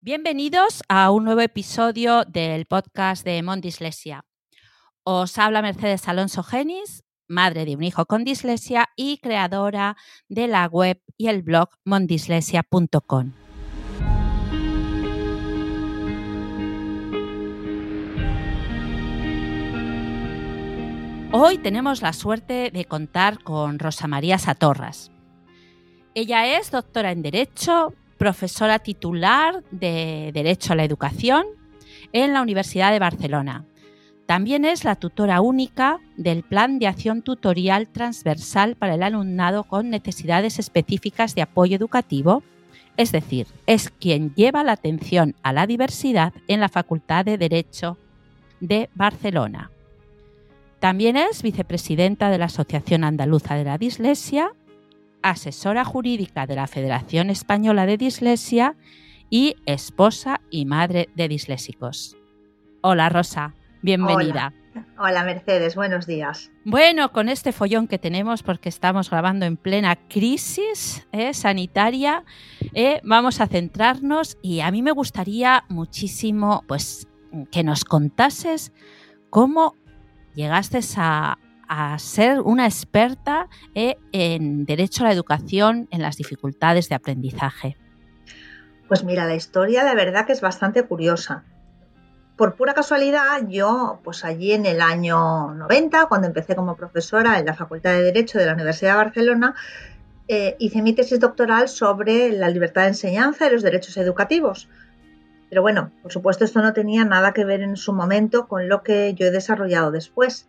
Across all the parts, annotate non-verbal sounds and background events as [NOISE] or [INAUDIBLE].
Bienvenidos a un nuevo episodio del podcast de Mondislesia. Os habla Mercedes Alonso Genis, madre de un hijo con dislexia y creadora de la web y el blog mondislesia.com. Hoy tenemos la suerte de contar con Rosa María Satorras. Ella es doctora en Derecho, profesora titular de Derecho a la Educación en la Universidad de Barcelona. También es la tutora única del Plan de Acción Tutorial Transversal para el Alumnado con Necesidades Específicas de Apoyo Educativo, es decir, es quien lleva la atención a la diversidad en la Facultad de Derecho de Barcelona. También es vicepresidenta de la Asociación Andaluza de la Dislexia asesora jurídica de la Federación Española de Dislexia y esposa y madre de disléxicos. Hola Rosa, bienvenida. Hola. Mercedes, buenos días. Bueno, con este follón que tenemos, porque estamos grabando en plena crisis eh, sanitaria, eh, vamos a centrarnos y a mí me gustaría muchísimo pues, que nos contases cómo llegaste a, a ser una experta eh, en derecho a la educación, en las dificultades de aprendizaje? Pues mira, la historia de verdad que es bastante curiosa. Por pura casualidad, yo, pues allí en el año 90, cuando empecé como profesora en la Facultad de Derecho de la Universidad de Barcelona, eh, hice mi tesis doctoral sobre la libertad de enseñanza y los derechos educativos. Pero bueno, por supuesto esto no tenía nada que ver en su momento con lo que yo he desarrollado después.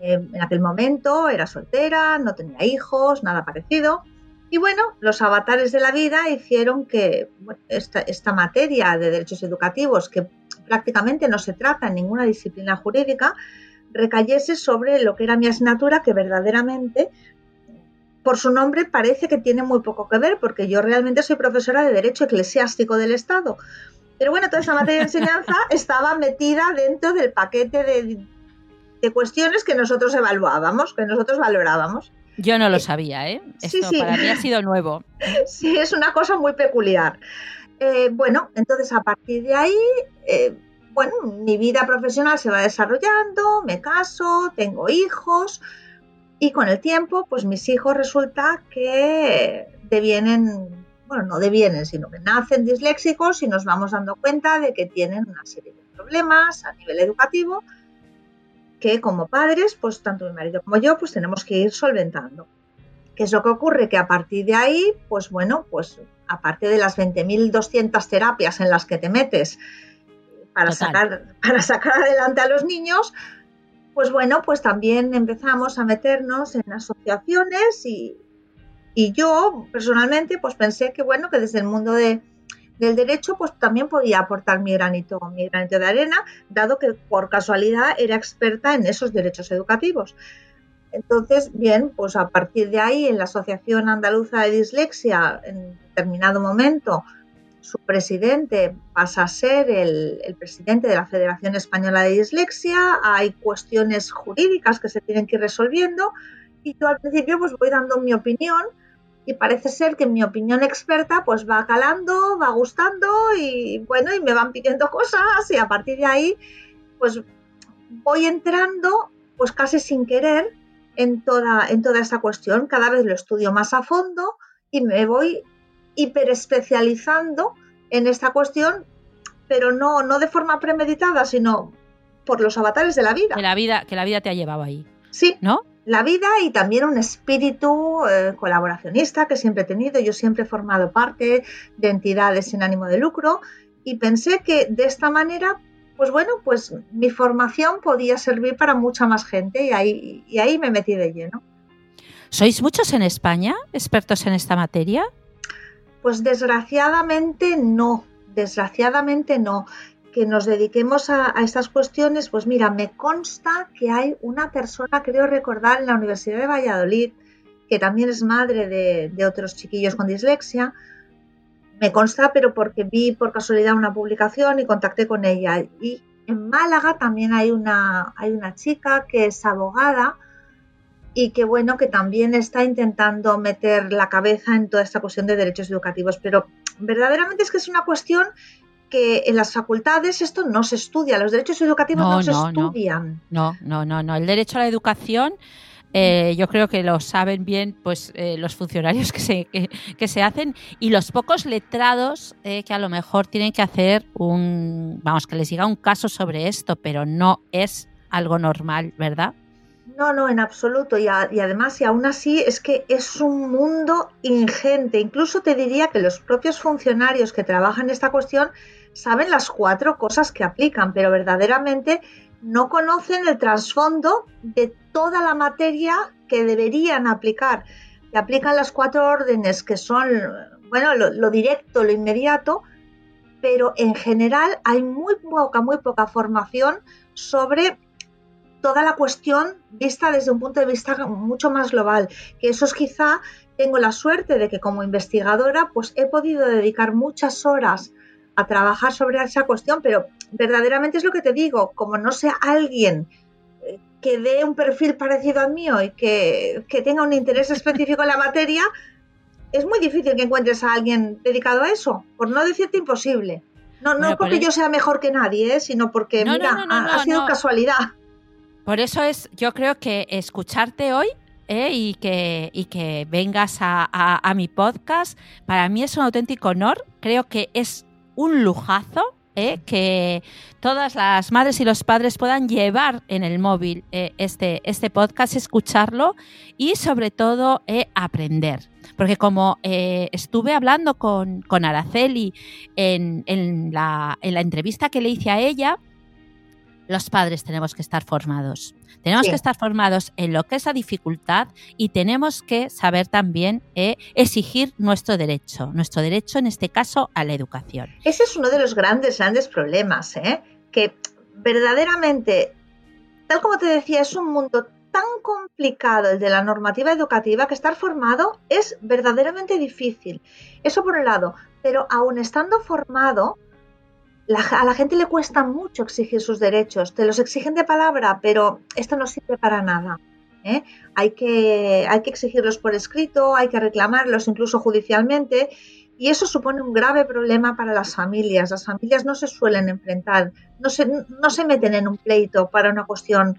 Em, en aquel momento era soltera, no tenía hijos, nada parecido. Y bueno, los avatares de la vida hicieron que esta, materia de derechos educativos, que prácticamente no se trata en ninguna disciplina jurídica, recayese sobre lo que era mi asignatura, que verdaderamente, por su nombre, parece que tiene muy poco que ver, porque yo realmente soy profesora de Derecho Eclesiástico del Estado. Pero bueno, toda esa materia de enseñanza [LAUGHS] estaba metida dentro del paquete de de cuestiones que nosotros evaluábamos, que nosotros valorábamos. Yo no lo sabía, ¿eh? Esto para mí ha sido nuevo. [LAUGHS] Sí, es una cosa muy peculiar. Eh, bueno, entonces a partir de ahí, eh, bueno, mi vida profesional se va desarrollando, me caso, tengo hijos y con el tiempo, pues mis hijos resulta que devienen, bueno, no devienen, sino que nacen disléxicos y nos vamos dando cuenta de que tienen una serie de problemas a nivel educativo que como padres, pues tanto mi marido como yo, pues tenemos que ir solventando. ¿Qué es lo que ocurre? Que a partir de ahí, pues bueno, pues aparte de las 20.200 terapias en las que te metes para sacar, para sacar adelante a los niños, pues bueno, pues también empezamos a meternos en asociaciones y, y yo personalmente pues pensé que bueno, que desde el mundo de, del derecho, pues también podía aportar mi granito, mi granito de arena, dado que por casualidad era experta en esos derechos educativos. Entonces, bien, pues a partir de ahí, en la Asociación Andaluza de Dislexia, en determinado momento, su presidente pasa a ser el, el, presidente de la Federación Española de Dislexia, hay cuestiones jurídicas que se tienen que ir resolviendo y yo al principio pues voy dando mi opinión, y parece ser que mi opinión experta pues va calando, va gustando y bueno, y me van pidiendo cosas y a partir de ahí pues voy entrando pues casi sin querer en toda, en toda esta cuestión, cada vez lo estudio más a fondo y me voy hiperespecializando en esta cuestión, pero no, no de forma premeditada, sino por los avatares de la vida. Que la vida, que la vida te ha llevado ahí. Sí. ¿No? La vida y también un espíritu eh, colaboracionista que siempre he tenido. Yo siempre he formado parte de entidades sin ánimo de lucro y pensé que de esta manera, pues bueno, pues mi formación podía servir para mucha más gente y ahí, y ahí me metí de lleno. ¿Sois muchos en España expertos en esta materia? Pues desgraciadamente no, desgraciadamente no que nos dediquemos a, estas cuestiones, pues mira, me consta que hay una persona, creo recordar, en la Universidad de Valladolid, que también es madre de, otros chiquillos con dislexia. Me consta, pero porque vi por casualidad una publicación y contacté con ella. Y en Málaga también hay una, hay una chica que es abogada y que bueno, que también está intentando meter la cabeza en toda esta cuestión de derechos educativos. Pero verdaderamente es que es una cuestión que en las facultades esto no se estudia, los derechos educativos no, se estudian. No, no, no, no. El derecho a la educación eh, yo creo que lo saben bien pues eh, los funcionarios que se, que, se hacen y los pocos letrados eh, que a lo mejor tienen que hacer un, vamos, que les llega un caso sobre esto, pero no es algo normal, ¿verdad? No, no, en absoluto. Y, y, además, y aún así, es que es un mundo ingente. Incluso te diría que los propios funcionarios que trabajan en esta cuestión saben las cuatro cosas que aplican, pero verdaderamente no conocen el trasfondo de toda la materia que deberían aplicar. Que aplican las cuatro órdenes que son, bueno, lo, directo, lo inmediato, pero en general hay muy poca, muy poca formación sobre toda la cuestión vista desde un punto de vista mucho más global, que eso es quizá tengo la suerte de que como investigadora pues he podido dedicar muchas horas a trabajar sobre esa cuestión, pero verdaderamente es lo que te digo, como no sea alguien eh, que dé un perfil parecido al mío y que, tenga un interés específico en la materia, es muy difícil que encuentres a alguien dedicado a eso, por no decirte imposible. No, no porque yo sea mejor que nadie, ¿eh? sino porque, mira, ha, sido casualidad. Por eso es, yo creo que escucharte hoy ¿eh? y, que, y que vengas a, a, mi podcast, para mí es un auténtico honor. Creo que es un lujazo ¿eh? que todas las madres y los padres puedan llevar en el móvil eh, este, este podcast, escucharlo y sobre todo eh, aprender. Porque como estuve hablando con, con Araceli en, en, la, en la entrevista que le hice a ella, los padres tenemos que estar formados. Tenemos que estar formados en lo que es la dificultad y tenemos que saber también eh, exigir nuestro derecho, nuestro derecho en este caso a la educación. Ese es uno de los grandes, grandes problemas, ¿eh? que verdaderamente, tal como te decía, es un mundo tan complicado el de la normativa educativa que estar formado es verdaderamente difícil. Eso por un lado, pero aún estando formado, a la gente le cuesta mucho exigir sus derechos, te los exigen de palabra, pero esto no sirve para nada. ¿eh? Hay, que, hay que exigirlos por escrito, hay que reclamarlos incluso judicialmente y eso supone un grave problema para las familias. Las familias no se suelen enfrentar, no se, no se meten en un pleito para una cuestión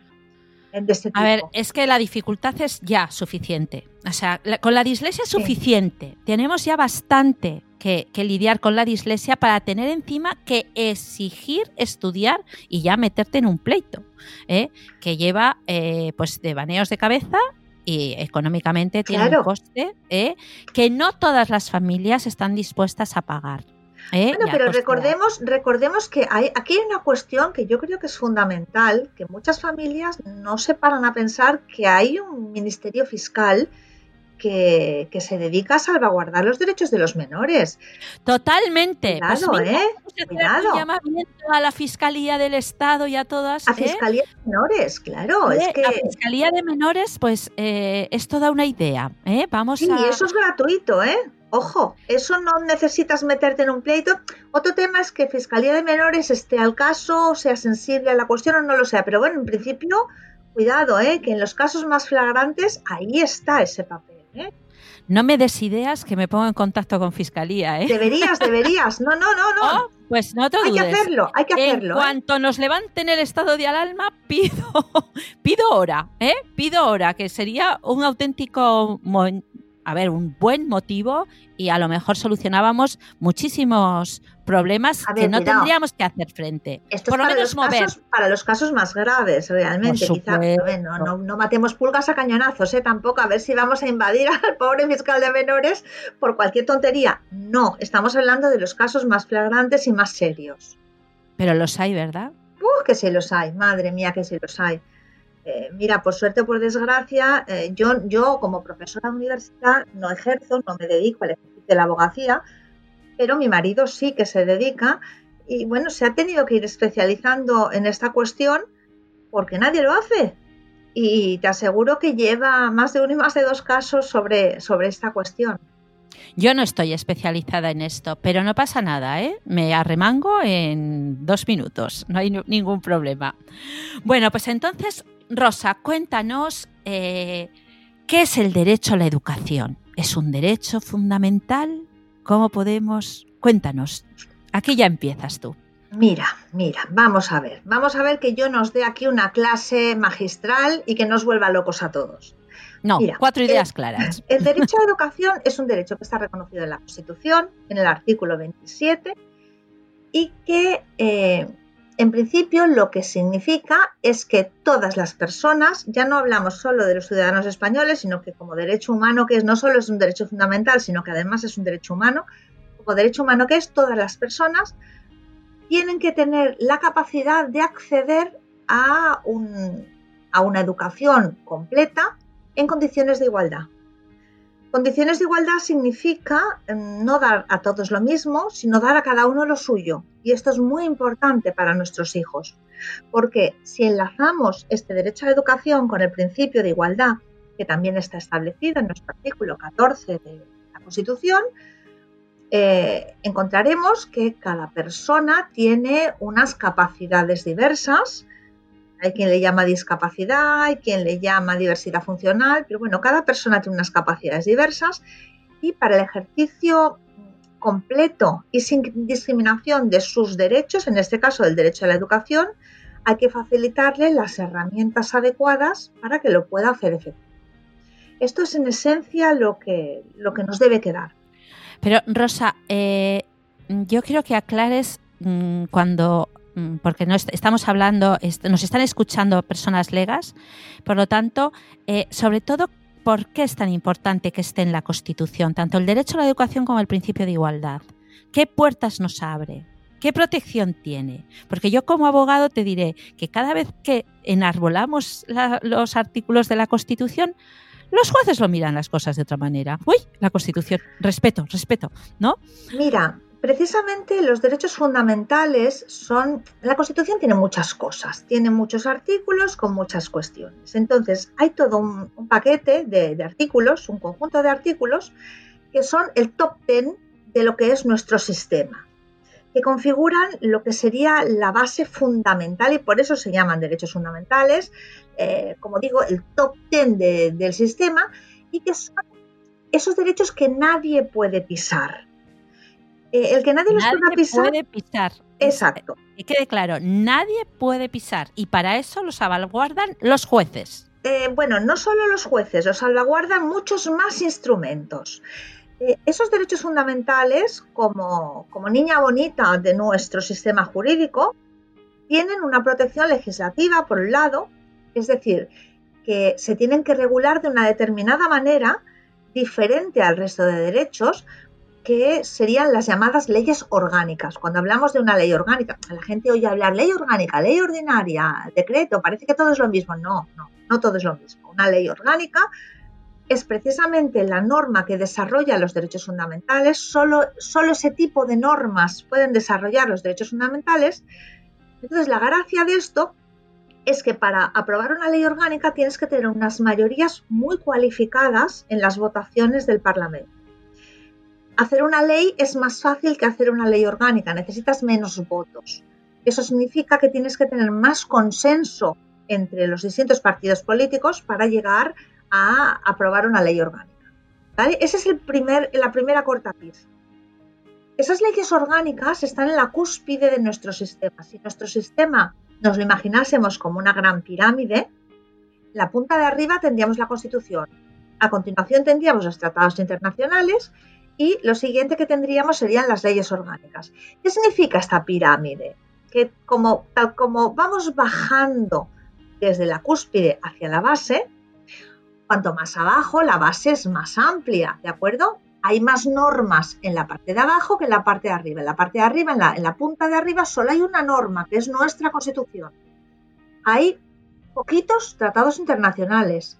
de este tipo. A ver, es que la dificultad es ya suficiente. O sea, con la dislexia es suficiente. Tenemos ya bastante que, lidiar con la dislexia para tener encima que exigir estudiar y ya meterte en un pleito, ¿eh? que lleva eh, pues de baneos de cabeza y económicamente tiene un coste ¿eh? que no todas las familias están dispuestas a pagar. Bueno, pero recordemos, recordemos que hay, aquí hay una cuestión que yo creo que es fundamental, que muchas familias no se paran a pensar que hay un ministerio fiscal que, se dedica a salvaguardar los derechos de los menores. Totalmente. Pues Cuidado, ¿eh? Cuidado. llamamiento a la Fiscalía del Estado y a todas. A ¿eh? Fiscalía de Menores, claro. Es que... La Fiscalía de Menores, pues eh, es toda una idea. ¿eh? Vamos sí, y eso es gratuito, ¿eh? Ojo, eso no necesitas meterte en un pleito. Otro tema es que Fiscalía de Menores esté al caso, sea sensible a la cuestión o no lo sea. Pero bueno, en principio, cuidado, ¿eh? que en los casos más flagrantes ahí está ese papel. ¿eh? No me des ideas que me pongo en contacto con fiscalía, ¿eh? Deberías, deberías. No, no, no, no. Oh, pues no te Hay que hacerlo, hay que hacerlo. En ¿eh? cuanto nos levanten el estado de alarma, pido, [LAUGHS] pido hora, ¿eh? Pido hora, que sería un auténtico a ver, un buen motivo y a lo mejor solucionábamos muchísimos problemas que no tendríamos que hacer frente. Esto Por lo menos mover. para los casos más graves, realmente. Quizá, no, no, matemos pulgas a cañonazos, ¿eh? tampoco. A ver si vamos a invadir [LAUGHS] al pobre fiscal de menores por cualquier tontería. No, estamos hablando de los casos más flagrantes y más serios. Pero los hay, ¿verdad? Uh, que sí los hay, madre mía, que sí los hay. Eh, mira, por suerte o por desgracia, eh, yo, yo como profesora de universidad no ejerzo, no me dedico al ejercicio de la abogacía, pero mi marido sí que se dedica y bueno, se ha tenido que ir especializando en esta cuestión porque nadie lo hace. Y te aseguro que lleva más de uno y más de dos casos sobre, sobre esta cuestión. Yo no estoy especializada en esto, pero no pasa nada, ¿eh? Me arremango en dos minutos, no hay ningún problema. Bueno, pues entonces Rosa, cuéntanos eh, qué es el derecho a la educación. ¿Es un derecho fundamental? ¿Cómo podemos? Cuéntanos. Aquí ya empiezas tú. Mira, mira, vamos a ver. Vamos a ver que yo nos dé aquí una clase magistral y que nos vuelva locos a todos. No, cuatro ideas claras. [LAUGHS] El derecho a la educación es un derecho que está reconocido en la Constitución, en el artículo 27, y que eh, en principio lo que significa es que todas las personas, ya no hablamos solo de los ciudadanos españoles, sino que como derecho humano, que es, no solo es un derecho fundamental, sino que además es un derecho humano, como derecho humano que es, todas las personas tienen que tener la capacidad de acceder a, a una educación completa en condiciones de igualdad. Condiciones de igualdad significa em, no dar a todos lo mismo, sino dar a cada uno lo suyo. Y esto es muy importante para nuestros hijos, porque si enlazamos este derecho a la educación con el principio de igualdad, que también está establecido en nuestro artículo 14 de la Constitución, eh, encontraremos que cada persona tiene unas capacidades diversas hay quien le llama discapacidad, hay quien le llama diversidad funcional, pero bueno, cada persona tiene unas capacidades diversas y para el ejercicio completo y sin discriminación de sus derechos, en este caso del derecho a la educación, hay que facilitarle las herramientas adecuadas para que lo pueda hacer efectivo. Esto es en esencia lo que, lo que nos debe quedar. Pero Rosa, eh, yo quiero que aclares mm, cuando porque no estamos hablando, nos están escuchando personas legas, por lo tanto, eh, sobre todo, ¿por qué es tan importante que esté en la Constitución, tanto el derecho a la educación como el principio de igualdad? ¿Qué puertas nos abre? ¿Qué protección tiene? Porque yo como abogado te diré que cada vez que enarbolamos los artículos de la Constitución, los jueces lo miran las cosas de otra manera. Uy, la Constitución, respeto, respeto, ¿no? Mira, Precisamente los derechos fundamentales son... La Constitución tiene muchas cosas, tiene muchos artículos con muchas cuestiones. Entonces, hay todo un, paquete de, artículos, un conjunto de artículos, que son el top ten de lo que es nuestro sistema, que configuran lo que sería la base fundamental y por eso se llaman derechos fundamentales, eh, como digo, el top ten del sistema y que son esos derechos que nadie puede pisar eh, el que nadie los pueda pisar. puede pisar. Exacto. Que quede claro, nadie puede pisar y para eso los salvaguardan los jueces. Eh, bueno, no solo los jueces, los salvaguardan muchos más instrumentos. Eh, esos derechos fundamentales, como, como niña bonita de nuestro sistema jurídico, tienen una protección legislativa, por un lado, es decir, que se tienen que regular de una determinada manera diferente al resto de derechos, que serían las llamadas leyes orgánicas. Cuando hablamos de una ley orgánica, la gente oye hablar ley orgánica, ley ordinaria, decreto, parece que todo es lo mismo. No, no, no todo es lo mismo. Una ley orgánica es precisamente la norma que desarrolla los derechos fundamentales. Solo, solo ese tipo de normas pueden desarrollar los derechos fundamentales. Entonces, la gracia de esto es que para aprobar una ley orgánica tienes que tener unas mayorías muy cualificadas en las votaciones del Parlamento hacer una ley es más fácil que hacer una ley orgánica, necesitas menos votos. Eso significa que tienes que tener más consenso entre los distintos partidos políticos para llegar a aprobar una ley orgánica. ¿Vale? Esa es el primer, la primera cortapisa. Esas leyes orgánicas están en la cúspide de nuestro sistema. Si nuestro sistema nos lo imaginásemos como una gran pirámide, la punta de arriba tendríamos la Constitución. A continuación tendríamos los tratados internacionales y lo siguiente que tendríamos serían las leyes orgánicas. ¿Qué significa esta pirámide? Que como, vamos bajando desde la cúspide hacia la base, cuanto más abajo, la base es más amplia, ¿de acuerdo? Hay más normas en la parte de abajo que en la parte de arriba. En la parte de arriba, en la, en la punta de arriba, solo hay una norma, que es nuestra constitución. Hay poquitos tratados internacionales,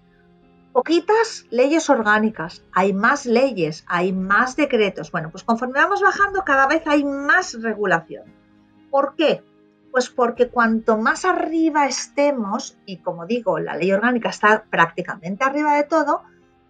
poquitas leyes orgánicas, hay más leyes, hay más decretos. Bueno, pues conforme vamos bajando cada vez hay más regulación. ¿Por qué? Pues porque cuanto más arriba estemos, y como digo, la ley orgánica está prácticamente arriba de todo,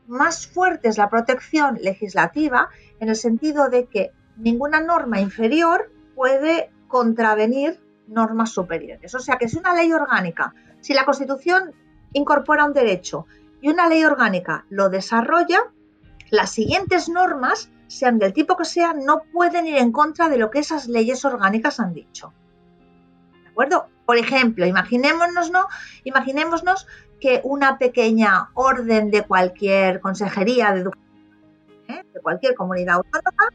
más fuerte es la protección legislativa en el sentido de que ninguna norma inferior puede contravenir normas superiores. O sea que si una ley orgánica, si la Constitución incorpora un derecho y una ley orgánica lo desarrolla, las siguientes normas sean del tipo que sean, no pueden ir en contra de lo que esas leyes orgánicas han dicho. ¿De acuerdo? Por ejemplo, imaginémonos, ¿no? Imaginémonos que una pequeña orden de cualquier consejería de educación, ¿eh? de cualquier comunidad autónoma,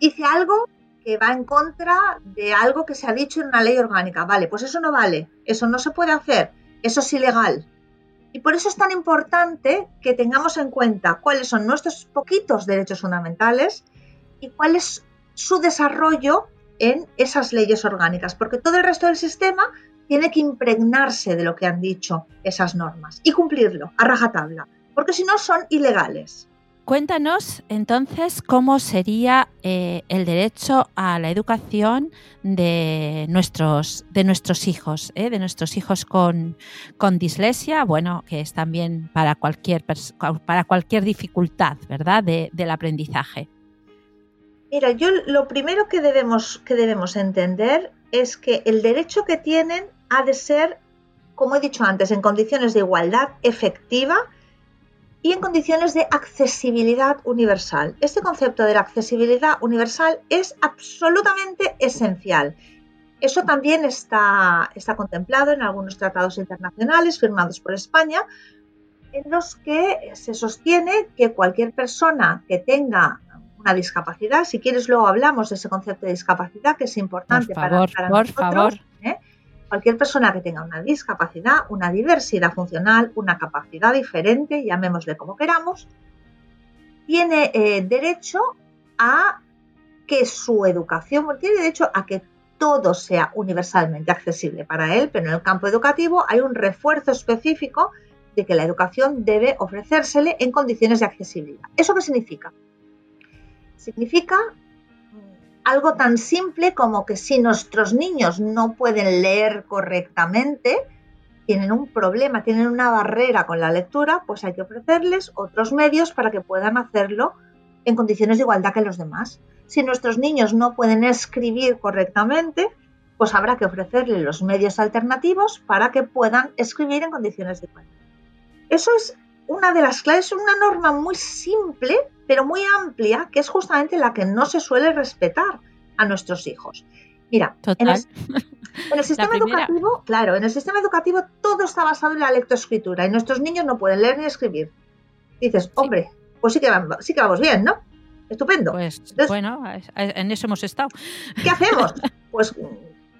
dice algo que va en contra de algo que se ha dicho en una ley orgánica. Vale, pues eso no vale, eso no se puede hacer, eso es ilegal. Y por eso es tan importante que tengamos en cuenta cuáles son nuestros poquitos derechos fundamentales y cuál es su desarrollo en esas leyes orgánicas, porque todo el resto del sistema tiene que impregnarse de lo que han dicho esas normas y cumplirlo a rajatabla, porque si no son ilegales. Cuéntanos entonces cómo sería eh, el derecho a la educación de nuestros, de nuestros hijos, ¿eh? de nuestros hijos con, con, dislexia, bueno, que es también para cualquier, para cualquier dificultad, ¿verdad?, del aprendizaje. Mira, yo lo primero que debemos, que debemos entender es que el derecho que tienen ha de ser, como he dicho antes, en condiciones de igualdad efectiva y en condiciones de accesibilidad universal. Este concepto de la accesibilidad universal es absolutamente esencial. Eso también está, está contemplado en algunos tratados internacionales firmados por España, en los que se sostiene que cualquier persona que tenga una discapacidad, si quieres luego hablamos de ese concepto de discapacidad que es importante por favor, para, por favor. ¿eh? Cualquier persona que tenga una discapacidad, una diversidad funcional, una capacidad diferente, llamémosle como queramos, tiene eh, derecho a que su educación, tiene derecho a que todo sea universalmente accesible para él, pero en el campo educativo hay un refuerzo específico de que la educación debe ofrecérsele en condiciones de accesibilidad. ¿Eso qué significa? Significa algo tan simple como que si nuestros niños no pueden leer correctamente, tienen un problema, tienen una barrera con la lectura, pues hay que ofrecerles otros medios para que puedan hacerlo en condiciones de igualdad que los demás. Si nuestros niños no pueden escribir correctamente, pues habrá que ofrecerles los medios alternativos para que puedan escribir en condiciones de igualdad. Eso es una de las claves, una norma muy simple, pero muy amplia, que es justamente la que no se suele respetar a nuestros hijos. Mira, en el, sistema educativo, claro, en el sistema educativo todo está basado en la lectoescritura y nuestros niños no pueden leer ni escribir. Dices, hombre, pues sí que, vamos, sí que vamos bien, ¿no? Estupendo. Pues bueno, en eso hemos estado. ¿Qué hacemos? [LAUGHS] Pues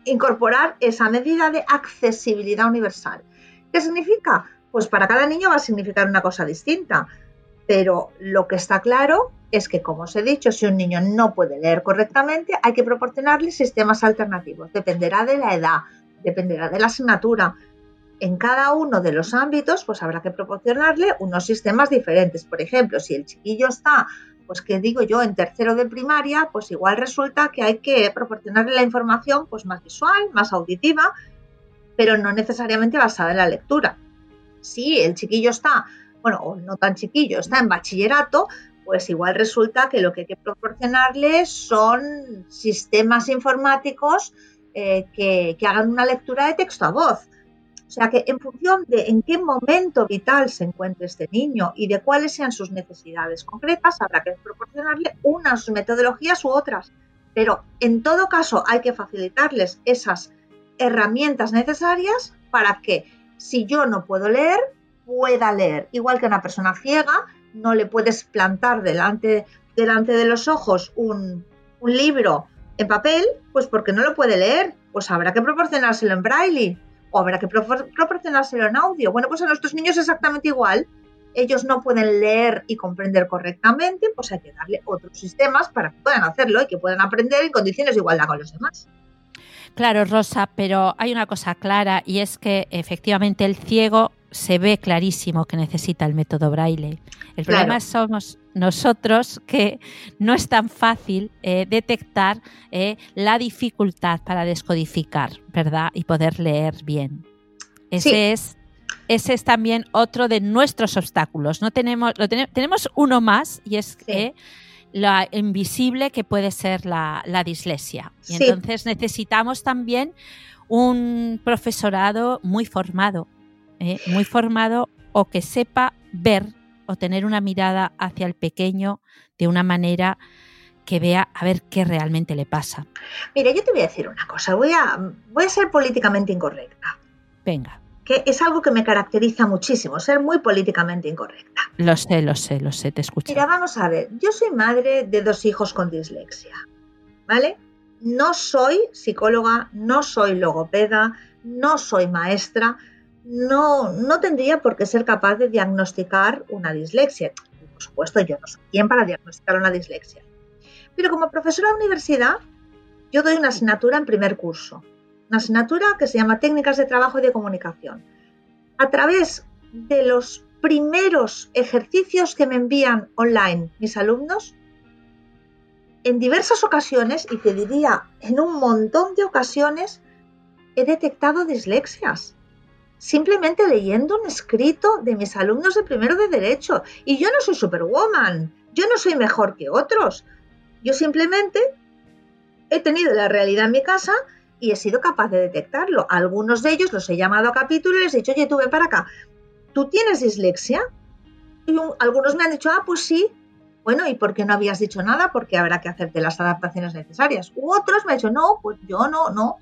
incorporar esa medida de accesibilidad universal. ¿Qué significa? Pues para cada niño va a significar una cosa distinta. Pero lo que está claro es que, como os he dicho, si un niño no puede leer correctamente, hay que proporcionarle sistemas alternativos. Dependerá de la edad, dependerá de la asignatura. En cada uno de los ámbitos, pues habrá que proporcionarle unos sistemas diferentes. Por ejemplo, si el chiquillo está, pues que digo yo, en tercero de primaria, pues igual resulta que hay que proporcionarle la información pues más visual, más auditiva, pero no necesariamente basada en la lectura. Si el chiquillo está bueno, o no tan chiquillo, está en bachillerato, pues igual resulta que lo que hay que proporcionarle son sistemas informáticos eh, que, que hagan una lectura de texto a voz. O sea que en función de en qué momento vital se encuentre este niño y de cuáles sean sus necesidades concretas, habrá que proporcionarle unas metodologías u otras. Pero en todo caso hay que facilitarles esas herramientas necesarias para que si yo no puedo leer, pueda leer. Igual que una persona ciega, no le puedes plantar delante, delante de los ojos un, libro en papel, pues porque no lo puede leer. Pues habrá que proporcionárselo en braille o habrá que proporcionárselo en audio. Bueno, pues a nuestros niños exactamente igual. Ellos no pueden leer y comprender correctamente, pues hay que darle otros sistemas para que puedan hacerlo y que puedan aprender en condiciones de igualdad con los demás. Claro, Rosa, pero hay una cosa clara y es que efectivamente el ciego se ve clarísimo que necesita el método braille. El problema somos nosotros que no es tan fácil eh, detectar eh, la dificultad para descodificar, ¿verdad? Y poder leer bien. Ese es ese es también otro de nuestros obstáculos. No tenemos, tenemos uno más y es que la invisible que puede ser la, dislexia. Y entonces necesitamos también un profesorado muy formado ¿eh? muy formado o que sepa ver o tener una mirada hacia el pequeño de una manera que vea a ver qué realmente le pasa. Mira, yo te voy a decir una cosa, voy a, voy a ser políticamente incorrecta. Venga. Que es algo que me caracteriza muchísimo, ser muy políticamente incorrecta. Lo sé, lo sé, lo sé, te escucho. Mira, vamos a ver, yo soy madre de dos hijos con dislexia, ¿vale? No soy psicóloga, no soy logopeda, no soy maestra, no, no tendría por qué ser capaz de diagnosticar una dislexia. Por supuesto, yo no soy quien para diagnosticar una dislexia. Pero como profesora de universidad, yo doy una asignatura en primer curso, una asignatura que se llama Técnicas de Trabajo y de Comunicación. A través de los primeros ejercicios que me envían online mis alumnos, en diversas ocasiones, y te diría en un montón de ocasiones, he detectado dislexias. Simplemente leyendo un escrito de mis alumnos de primero de derecho. Y yo no soy superwoman, yo no soy mejor que otros. Yo simplemente he tenido la realidad en mi casa y he sido capaz de detectarlo. algunos de ellos los he llamado a capítulo y les he dicho, oye, tú ven para acá, ¿tú tienes dislexia? Y algunos me han dicho, ah, pues sí. Bueno, ¿y por qué no habías dicho nada? Porque habrá que hacerte las adaptaciones necesarias. U otros me han dicho, no, pues yo no, no,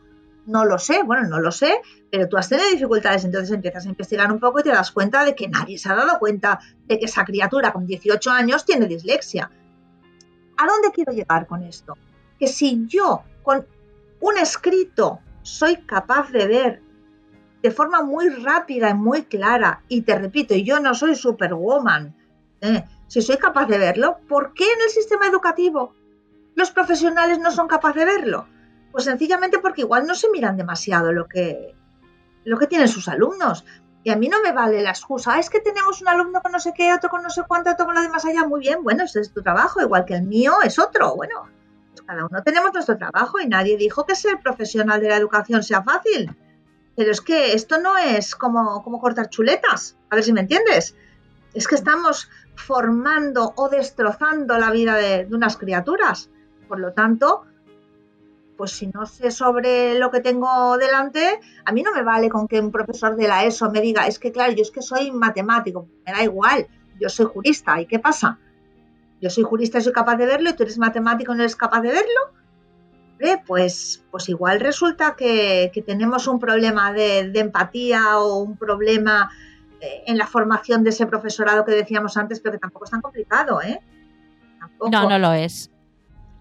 no lo sé. Bueno, no lo sé, pero tú has tenido dificultades. Entonces empiezas a investigar un poco y te das cuenta de que nadie se ha dado cuenta de que esa criatura con 18 años tiene dislexia. ¿A dónde quiero llegar con esto? Que si yo con un escrito soy capaz de ver de forma muy rápida y muy clara, y te repito, yo no soy superwoman, ¿eh? si soy capaz de verlo, ¿por qué en el sistema educativo los profesionales no son capaces de verlo? Pues sencillamente porque igual no se miran demasiado lo que, lo que tienen sus alumnos. Y a mí no me vale la excusa, ah, es que tenemos un alumno con no sé qué, otro con no sé cuánto, otro con lo demás allá, muy bien, bueno, ese es tu trabajo, igual que el mío es otro. Bueno, cada uno tenemos nuestro trabajo y nadie dijo que ser profesional de la educación sea fácil. Pero es que esto no es como, como cortar chuletas, a ver si me entiendes. Es que estamos formando o destrozando la vida de unas criaturas. Por lo tanto, pues si no sé sobre lo que tengo delante, a mí no me vale con que un profesor de la ESO me diga, es que claro, yo es que soy matemático, me da igual, yo soy jurista, ¿y qué pasa? Yo soy jurista y soy capaz de verlo y tú eres matemático y no eres capaz de verlo. pues, pues igual resulta que, tenemos un problema de, empatía o un problema eh, en la formación de ese profesorado que decíamos antes, pero que tampoco es tan complicado, ¿eh? No, no lo es.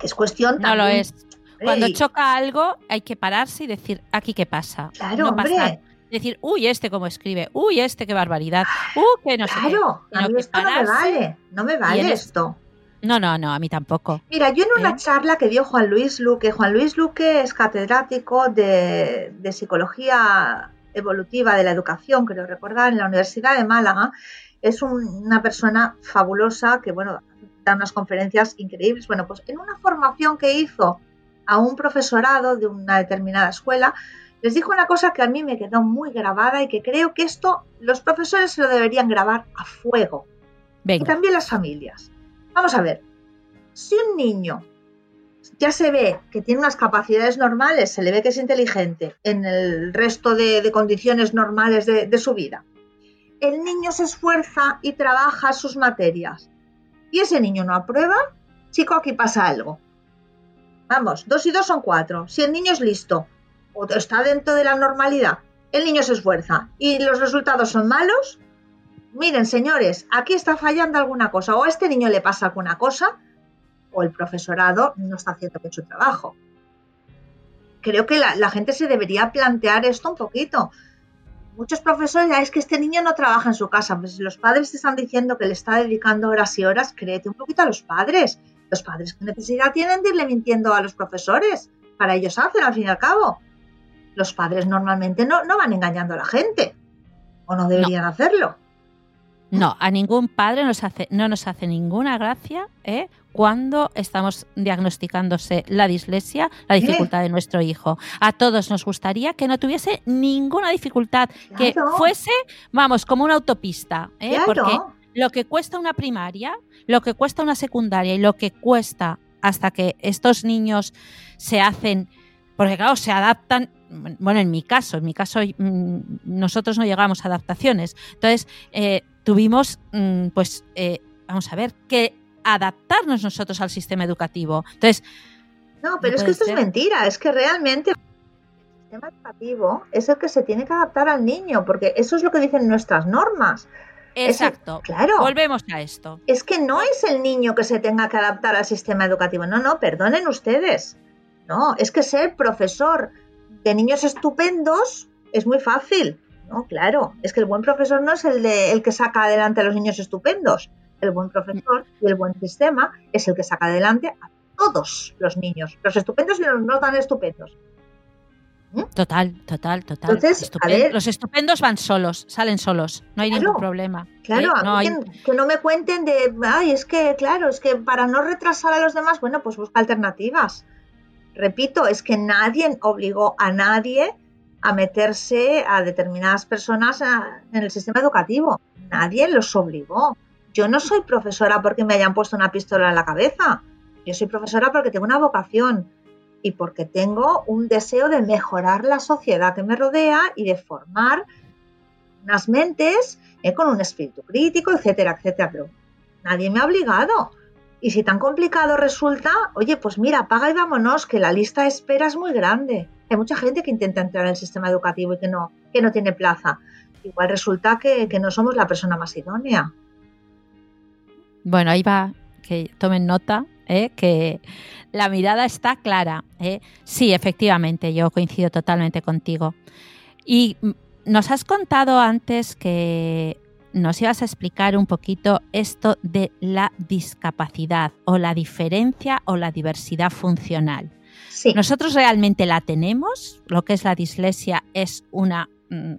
es cuestión No lo es. Cuando choca algo, hay que pararse y decir, aquí qué pasa. Claro, hombre. Decir, uy, este cómo escribe, uy, este qué barbaridad, uh, que no sé Claro, a mí esto no me vale, no me vale esto. No, no, no, a mí tampoco. Mira, yo en una ¿Eh? charla que dio Juan Luis Luque, Juan Luis Luque es catedrático de, de psicología evolutiva de la educación, creo recordar, en la Universidad de Málaga. Es una persona fabulosa que, bueno, da unas conferencias increíbles. Bueno, pues en una formación que hizo a un profesorado de una determinada escuela, les dijo una cosa que a mí me quedó muy grabada y que creo que esto los profesores se lo deberían grabar a fuego. Y también las familias. Vamos a ver, si un niño ya se ve que tiene unas capacidades normales, se le ve que es inteligente en el resto de, condiciones normales de, su vida, el niño se esfuerza y trabaja sus materias y ese niño no aprueba, chico, aquí pasa algo. Vamos, dos y dos son cuatro. Si el niño es listo o está dentro de la normalidad, el niño se esfuerza y los resultados son malos, miren señores, aquí está fallando alguna cosa. O a este niño le pasa alguna cosa o el profesorado no está haciendo bien su trabajo. Creo que la, gente se debería plantear esto un poquito. Muchos profesores, ya es que este niño no trabaja en su casa. Pues si los padres te están diciendo que le está dedicando horas y horas, créete un poquito a los padres los padres, ¿qué necesidad tienen de irle mintiendo a los profesores? Para ellos hacen, al fin y al cabo. Los padres normalmente no, no van engañando a la gente. ¿O no deberían hacerlo? No, a ningún padre nos hace, no nos hace ninguna gracia ¿eh? cuando estamos diagnosticándose la dislexia, la dificultad de nuestro hijo. A todos nos gustaría que no tuviese ninguna dificultad, que fuese, vamos, como una autopista, ¿eh? porque lo que cuesta una primaria, lo que cuesta una secundaria y lo que cuesta hasta que estos niños se hacen, porque claro, se adaptan, bueno, en mi caso, en mi caso mm, nosotros no llegamos a adaptaciones, entonces, eh, tuvimos, mm, pues, eh, vamos a ver, que adaptarnos nosotros al sistema educativo. Entonces, no, pero es que esto es mentira, es que realmente el sistema educativo es el que se tiene que adaptar al niño, porque eso es lo que dicen nuestras normas. Exacto. claro. Volvemos a esto. Es que no es el niño que se tenga que adaptar al sistema educativo. No, no, perdonen ustedes. No, es que ser profesor de niños estupendos es muy fácil. No, claro. Es que el buen profesor no es el, de, el que saca adelante a los niños estupendos. El buen profesor y el buen sistema es el que saca adelante a todos los niños, los estupendos y los no tan estupendos. ¿Mm? Total, total, total. los estupendos van solos, salen solos, no hay ningún problema. Claro, ¿eh? que, no me cuenten de, ay, es que, claro, es que para no retrasar a los demás, bueno, pues busca alternativas. Repito, es que nadie obligó a nadie a meterse a determinadas personas en el sistema educativo. Nadie los obligó. Yo no soy profesora porque me hayan puesto una pistola en la cabeza. Yo soy profesora porque tengo una vocación y porque tengo un deseo de mejorar la sociedad que me rodea y de formar unas mentes eh, con un espíritu crítico, etcétera, etcétera. Pero nadie me ha obligado. Y si tan complicado resulta, oye, pues mira, paga y vámonos, que la lista de espera es muy grande. Hay mucha gente que intenta entrar en el sistema educativo y que no, que no tiene plaza. Igual resulta que, que no somos la persona más idónea. Bueno, ahí va, que tomen nota ¿eh? que la mirada está clara. ¿eh? Sí, efectivamente, yo coincido totalmente contigo. Y nos has contado antes que nos ibas a explicar un poquito esto de la discapacidad o la diferencia o la diversidad funcional. Sí. Nosotros realmente la tenemos, lo que es la dislexia es una, mm,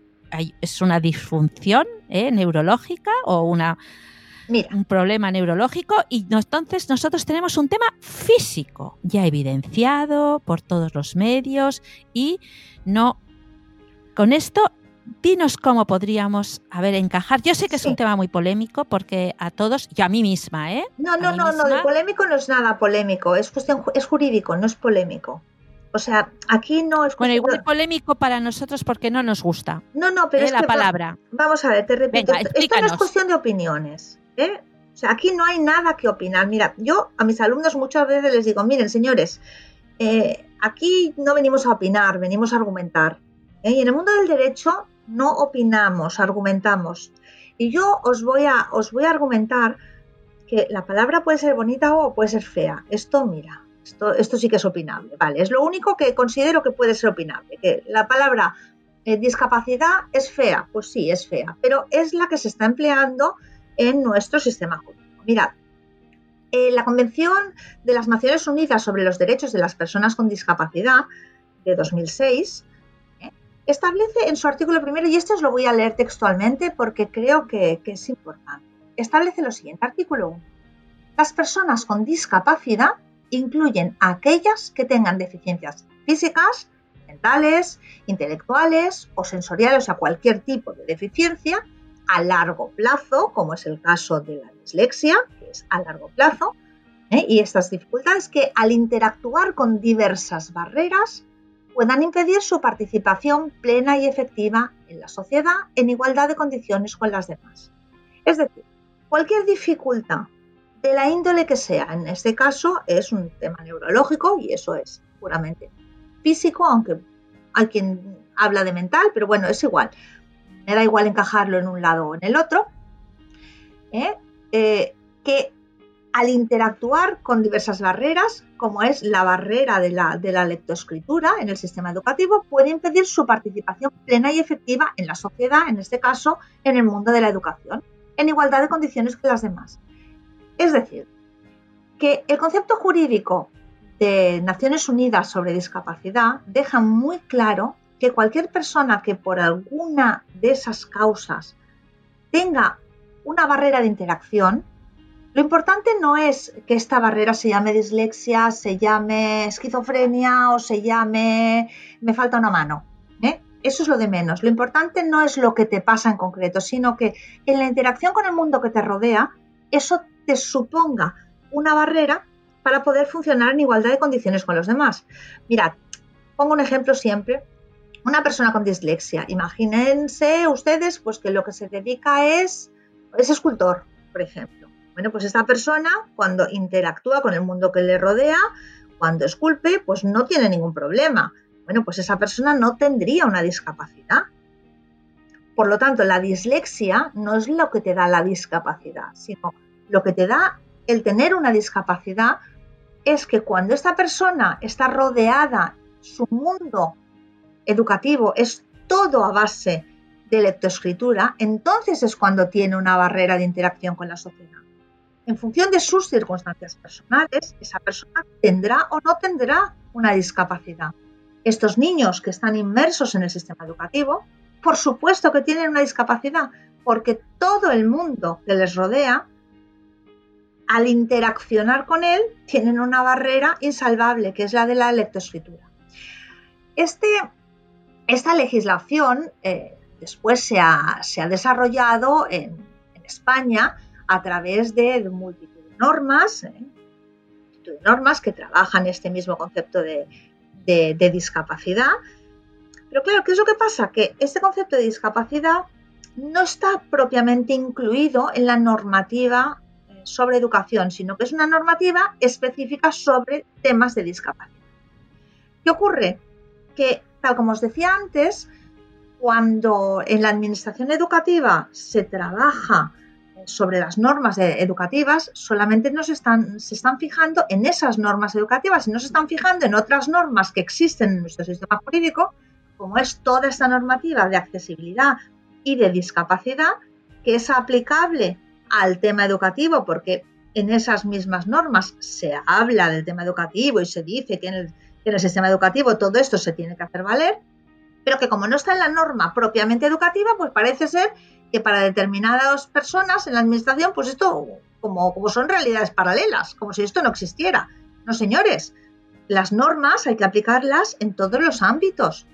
es una disfunción ¿eh? neurológica o una un problema neurológico y entonces nosotros tenemos un tema físico ya evidenciado por todos los medios y no con esto dinos cómo podríamos a ver encajar. Yo sé que es un tema muy polémico porque a todos y a mí misma, ¿eh? No, no, no, no, de polémico no es nada polémico, es cuestión es jurídico, no es polémico. O sea, aquí no es. Bueno, igual polémico para nosotros porque no nos gusta. No, no, pero ¿eh? es la palabra. vamos a ver, te repito. esto no es cuestión de opiniones. ¿eh? O sea, aquí no hay nada que opinar. Mira, yo a mis alumnos muchas veces les digo, miren, señores, eh, aquí no venimos a opinar, venimos a argumentar. ¿eh? Y en el mundo del derecho no opinamos, argumentamos. Y yo os voy a, os voy a argumentar que la palabra puede ser bonita o puede ser fea. Esto, mira, esto, esto sí que es opinable. Vale, es lo único que considero que puede ser opinable. Que la palabra discapacidad es fea, pues sí, es fea, pero es la que se está empleando en nuestro sistema jurídico. Mirad, eh, la Convención de las Naciones Unidas sobre los Derechos de las Personas con Discapacidad de 2006 eh, establece en su artículo primero, y esto os lo voy a leer textualmente porque creo que, es importante, establece lo siguiente, artículo 1. Las personas con discapacidad incluyen a aquellas que tengan deficiencias físicas, mentales, intelectuales o sensoriales, o sea, cualquier tipo de deficiencia a largo plazo, como es el caso de la dislexia, que es a largo plazo, ¿eh? y estas dificultades que al interactuar con diversas barreras puedan impedir su participación plena y efectiva en la sociedad en igualdad de condiciones con las demás. Es decir, cualquier dificultad de la índole que sea, en este caso es un tema neurológico y eso es puramente físico, aunque hay quien habla de mental, pero bueno, es igual me da igual encajarlo en un lado o en el otro, ¿eh? Eh, que al interactuar con diversas barreras, como es la barrera de la, de la lectoescritura en el sistema educativo, puede impedir su participación plena y efectiva en la sociedad, en este caso, en el mundo de la educación, en igualdad de condiciones que las demás. Es decir, que el concepto jurídico de Naciones Unidas sobre discapacidad deja muy claro que cualquier persona que por alguna de esas causas tenga una barrera de interacción, lo importante no es que esta barrera se llame dislexia, se llame esquizofrenia o se llame me falta una mano. ¿eh? Eso es lo de menos. Lo importante no es lo que te pasa en concreto, sino que en la interacción con el mundo que te rodea, eso te suponga una barrera para poder funcionar en igualdad de condiciones con los demás. Mirad, pongo un ejemplo siempre una persona con dislexia, imagínense ustedes pues que lo que se dedica es es escultor, por ejemplo. Bueno, pues esta persona cuando interactúa con el mundo que le rodea, cuando esculpe, pues no tiene ningún problema. Bueno, pues esa persona no tendría una discapacidad. Por lo tanto, la dislexia no es lo que te da la discapacidad, sino lo que te da el tener una discapacidad es que cuando esta persona está rodeada, su mundo educativo es todo a base de lectoescritura, entonces es cuando tiene una barrera de interacción con la sociedad. En función de sus circunstancias personales, esa persona tendrá o no tendrá una discapacidad. Estos niños que están inmersos en el sistema educativo, por supuesto que tienen una discapacidad, porque todo el mundo que les rodea, al interaccionar con él, tienen una barrera insalvable, que es la de la lectoescritura. Este, esta legislación eh, después se ha, desarrollado en, España a través de multitud de normas, ¿eh? de normas que trabajan este mismo concepto de, discapacidad. Pero claro, ¿qué es lo que pasa? Que este concepto de discapacidad no está propiamente incluido en la normativa eh, sobre educación, sino que es una normativa específica sobre temas de discapacidad. ¿Qué ocurre? Que, tal como os decía antes, cuando en la administración educativa se trabaja sobre las normas educativas, solamente nos están, se están fijando en esas normas educativas y no se están fijando en otras normas que existen en nuestro sistema jurídico, como es toda esta normativa de accesibilidad y de discapacidad, que es aplicable al tema educativo, porque en esas mismas normas se habla del tema educativo y se dice que en el, que en el sistema educativo todo esto se tiene que hacer valer, pero que como no está en la norma propiamente educativa, pues parece ser que para determinadas personas en la administración, pues esto como, como son realidades paralelas, como si esto no existiera. No, señores, las normas hay que aplicarlas en todos los ámbitos.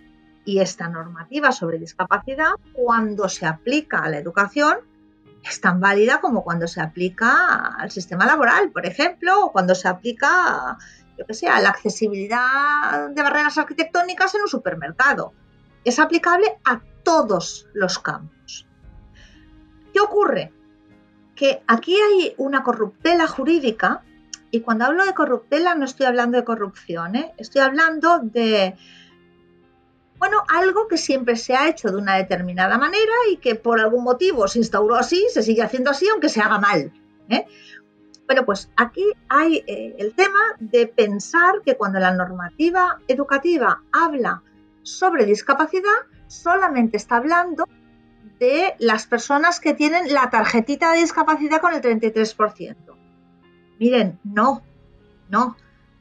Y esta normativa sobre discapacidad, cuando se aplica a la educación, es tan válida como cuando se aplica al sistema laboral, por ejemplo, o cuando se aplica, yo que sé, a la accesibilidad de barreras arquitectónicas en un supermercado es aplicable a todos los campos. ¿Qué ocurre? Que aquí hay una corruptela jurídica y cuando hablo de corruptela no estoy hablando de corrupción, ¿eh? estoy hablando de, bueno, algo que siempre se ha hecho de una determinada manera y que por algún motivo se instauró así, se sigue haciendo así, aunque se haga mal. ¿eh? Bueno, pues aquí hay eh, el tema de pensar que cuando la normativa educativa habla sobre discapacidad solamente está hablando de las personas que tienen la tarjetita de discapacidad con el 33%. Miren, no, no.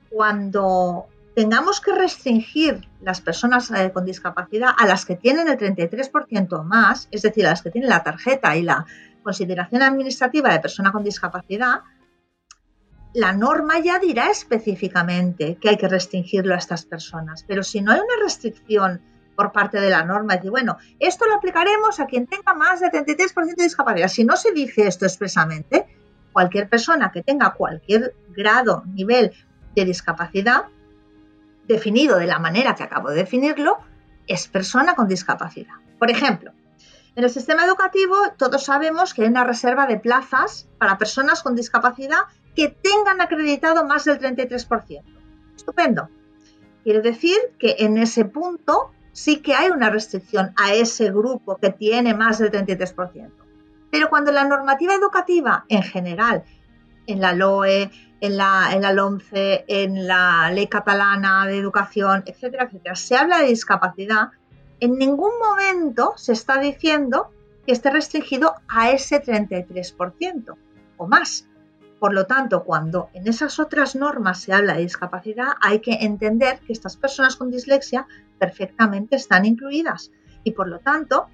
Cuando tengamos que restringir las personas eh, con discapacidad a las que tienen el 33% más, es decir, a las que tienen la tarjeta y la consideración administrativa de persona con discapacidad, la norma ya dirá específicamente que hay que restringirlo a estas personas, pero si no hay una restricción por parte de la norma, decir, bueno, esto lo aplicaremos a quien tenga más de 33% de discapacidad. Si no se dice esto expresamente, cualquier persona que tenga cualquier grado, nivel de discapacidad, definido de la manera que acabo de definirlo, es persona con discapacidad. Por ejemplo, en el sistema educativo todos sabemos que hay una reserva de plazas para personas con discapacidad que tengan acreditado más del 33%. Estupendo. Quiere decir que en ese punto sí que hay una restricción a ese grupo que tiene más del 33%. Pero cuando la normativa educativa en general, en la LOE, en la, en la LOMCE, en la Ley Catalana de Educación, etcétera, etcétera, se habla de discapacidad, en ningún momento se está diciendo que esté restringido a ese 33% o más. Por lo tanto, cuando en esas otras normas se habla de discapacidad, hay que entender que estas personas con dislexia perfectamente están incluidas y por lo tanto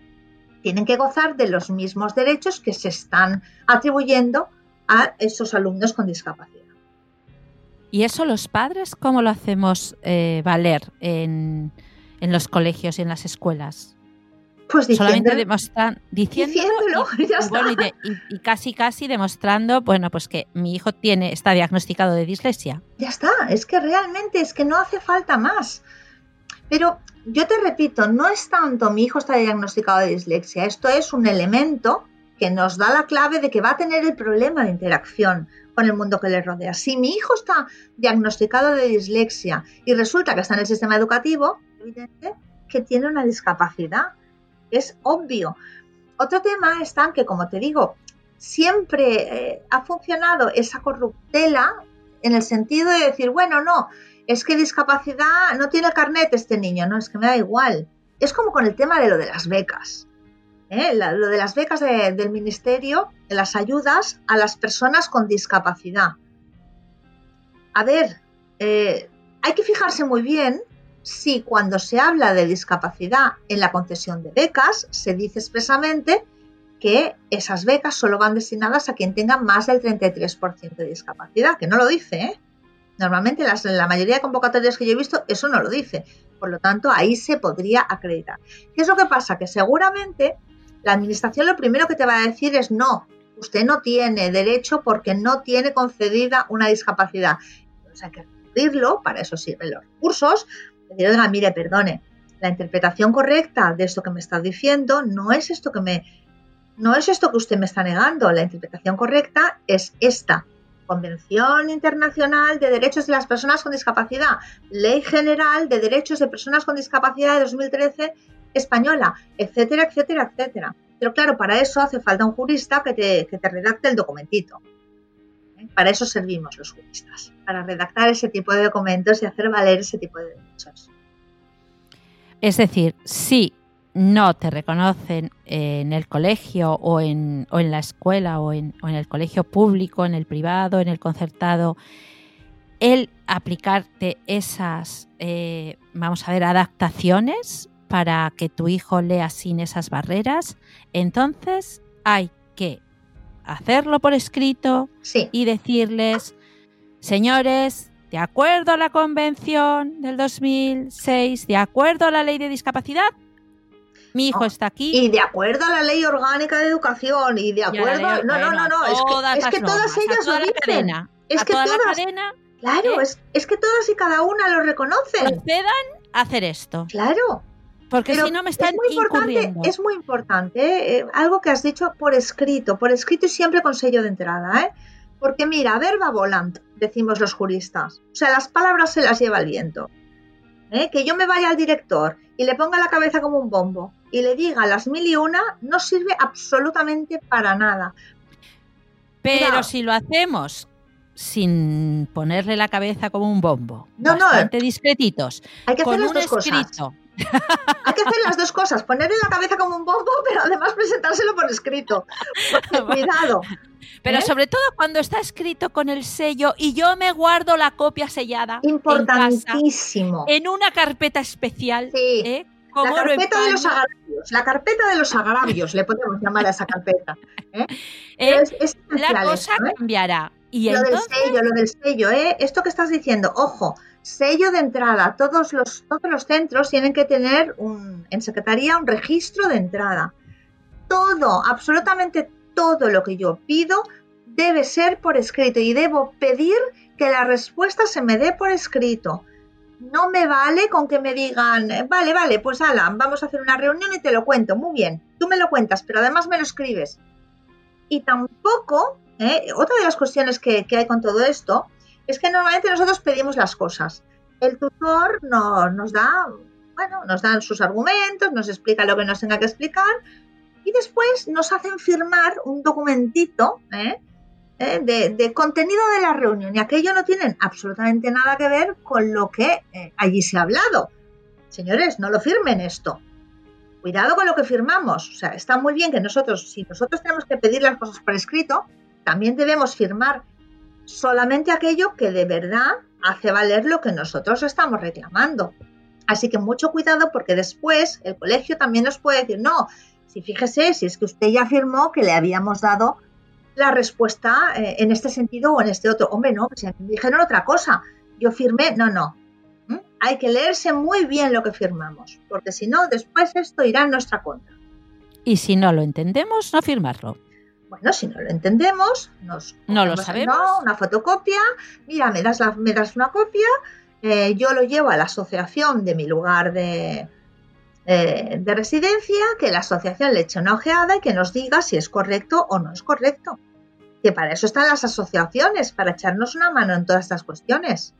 tienen que gozar de los mismos derechos que se están atribuyendo a esos alumnos con discapacidad. ¿Y eso los padres cómo lo hacemos eh, valer en, en los colegios y en las escuelas? Pues solamente demostran, diciéndolo, [LAUGHS] y, casi casi demostrando, bueno, pues que mi hijo tiene, está diagnosticado de dislexia. Ya está, es que realmente es que no hace falta más. Pero yo te repito, no es tanto mi hijo está diagnosticado de dislexia, esto es un elemento que nos da la clave de que va a tener el problema de interacción con el mundo que le rodea. Si mi hijo está diagnosticado de dislexia y resulta que está en el sistema educativo, evidente que tiene una discapacidad. Es obvio. Otro tema está en que, como te digo, siempre eh, ha funcionado esa corruptela en el sentido de decir, bueno, no, es que discapacidad no tiene carnet este niño, no, es que me da igual. Es como con el tema de lo de las becas. ¿eh? lo de las becas del ministerio, de las ayudas a las personas con discapacidad. A ver, eh, hay que fijarse muy bien si cuando se habla de discapacidad en la concesión de becas se dice expresamente que esas becas solo van destinadas a quien tenga más del 33% de discapacidad, que no lo dice, ¿eh? Normalmente las, la mayoría de convocatorias que yo he visto eso no lo dice. Por lo tanto, ahí se podría acreditar. ¿Qué es lo que pasa? Que seguramente la administración lo primero que te va a decir es no, usted no tiene derecho porque no tiene concedida una discapacidad. Entonces hay que para eso sirven los recursos, decir, mire, perdone, la interpretación correcta de esto que me está diciendo no es esto que me no es esto que usted me está negando. La interpretación correcta es esta. Convención Internacional de Derechos de las Personas con Discapacidad, Ley General de Derechos de Personas con Discapacidad de 2013 española, etcétera, etcétera, etcétera. Pero claro, para eso hace falta un jurista que te, que te redacte el documentito. Para eso servimos los juristas, para redactar ese tipo de documentos y hacer valer ese tipo de derechos. Es decir, si no te reconocen en el colegio o en, o en la escuela o en, en, el colegio público, en el privado, en el concertado, el aplicarte esas, eh, vamos a ver, adaptaciones para que tu hijo lea sin esas barreras, entonces hay que hacerlo por escrito y decirles, señores, de acuerdo a la convención del 2006, de acuerdo a la ley de discapacidad, mi hijo está aquí. Y de acuerdo a la ley orgánica de educación y de acuerdo... no, no, no, no, es que, es que todas ellas lo dicen. es que toda todas, cadena, Claro, ¿eh? es, es, que todas y cada una lo reconocen. Procedan a hacer esto. Claro. Porque si no me están es muy importante, es muy importante eh, algo que has dicho por escrito, por escrito y siempre con sello de entrada, ¿eh? Porque mira, verba volant, decimos los juristas. O sea, las palabras se las lleva el viento. ¿eh? Que yo me vaya al director y le ponga la cabeza como un bombo y le diga las mil y una, no sirve absolutamente para nada. Pero si lo hacemos sin ponerle la cabeza como un bombo, no, bastante discretitos, hay que con un escrito, hay que hacer las dos cosas, ponerle la cabeza como un bombo, pero además presentárselo por escrito. [LAUGHS] cuidado. Pero ¿eh? sobre todo cuando está escrito con el sello y yo me guardo la copia sellada. Importantísimo. En, una carpeta especial. Sí. ¿eh? la carpeta de los agravios, la carpeta de los agravios, le podemos llamar a esa carpeta. ¿eh? [LAUGHS] la cosa cambiará. ¿Y lo del sello, lo del sello, ¿eh? Esto que estás diciendo, ojo, sello de entrada. Todos los, todos los centros tienen que tener un, en secretaría un registro de entrada. Todo, absolutamente todo lo que yo pido debe ser por escrito y debo pedir que la respuesta se me dé por escrito. No me vale con que me digan, vale, vale, pues Alan, vamos a hacer una reunión y te lo cuento. Muy bien, tú me lo cuentas, pero además me lo escribes. Y tampoco, ¿eh? otra de las cuestiones que, que hay con todo esto es que normalmente nosotros pedimos las cosas. El tutor no, nos da, bueno, nos dan sus argumentos, nos explica lo que nos tenga que explicar y después nos hacen firmar un documentito ¿eh? ¿Eh? De, contenido de la reunión y aquello no tienen absolutamente nada que ver con lo que eh, allí se ha hablado. Señores, no lo firmen esto. Cuidado con lo que firmamos. O sea, está muy bien que nosotros, si nosotros tenemos que pedir las cosas por escrito, también debemos firmar solamente aquello que de verdad hace valer lo que nosotros estamos reclamando. Así que mucho cuidado porque después el colegio también nos puede decir, no, si fíjese, si es que usted ya afirmó que le habíamos dado la respuesta eh, en este sentido o en este otro. Hombre, no, si dijeron otra cosa. Yo firmé, no, no. ¿Mm? Hay que leerse muy bien lo que firmamos, porque si no, después esto irá en nuestra contra. Y si no lo entendemos, no firmarlo. Bueno, si no lo entendemos, nos no lo sabemos. una fotocopia, mira, me das, la, me das una copia, eh, yo lo llevo a la asociación de mi lugar de, eh, de residencia, que la asociación le eche una ojeada y que nos diga si es correcto o no es correcto. Que para eso están las asociaciones, para echarnos una mano en todas estas cuestiones.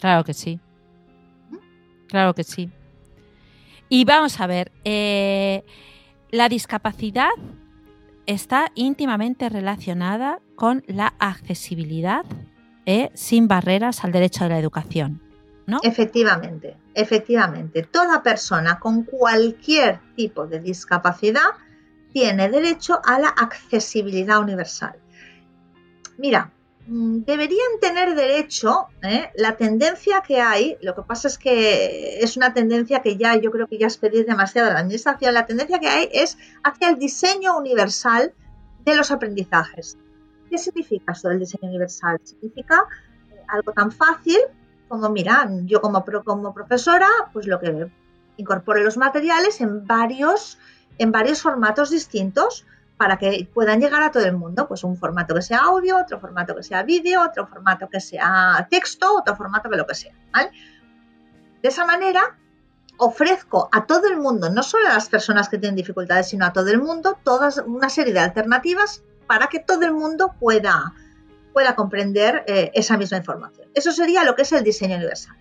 Claro que sí. Claro que sí. Y vamos a ver, eh, la discapacidad está íntimamente relacionada con la accesibilidad eh, sin barreras al derecho a la educación. ¿no? Efectivamente, efectivamente. Toda persona con cualquier tipo de discapacidad tiene derecho a la accesibilidad universal. Mira, deberían tener derecho, ¿eh? la tendencia que hay, lo que pasa es que es una tendencia que ya yo creo que ya es pedir demasiado a la administración, la tendencia que hay es hacia el diseño universal de los aprendizajes. ¿Qué significa esto del diseño universal? Significa eh, algo tan fácil como, mira, yo como, como profesora, pues lo que incorpore los materiales en varios, en varios formatos distintos para que puedan llegar a todo el mundo. Pues un formato que sea audio, otro formato que sea vídeo, otro formato que sea texto, otro formato que lo que sea. De esa manera ofrezco a todo el mundo, no solo a las personas que tienen dificultades, sino a todo el mundo, todas una serie de alternativas para que todo el mundo pueda, pueda comprender eh, esa misma información. Eso sería lo que es el diseño universal.